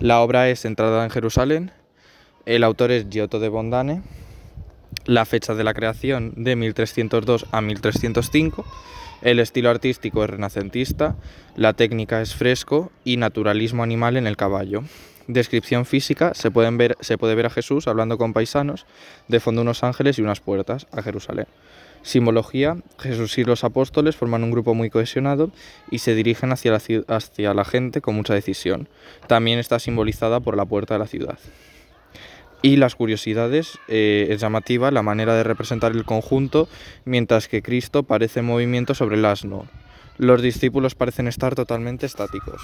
La obra es centrada en Jerusalén, el autor es Giotto de Bondane, la fecha de la creación de 1302 a 1305, el estilo artístico es renacentista, la técnica es fresco y naturalismo animal en el caballo. Descripción física, se, pueden ver, se puede ver a Jesús hablando con paisanos, de fondo unos ángeles y unas puertas a Jerusalén. Simbología, Jesús y los apóstoles forman un grupo muy cohesionado y se dirigen hacia la, hacia la gente con mucha decisión. También está simbolizada por la puerta de la ciudad. Y las curiosidades, eh, es llamativa la manera de representar el conjunto, mientras que Cristo parece en movimiento sobre el asno. Los discípulos parecen estar totalmente estáticos.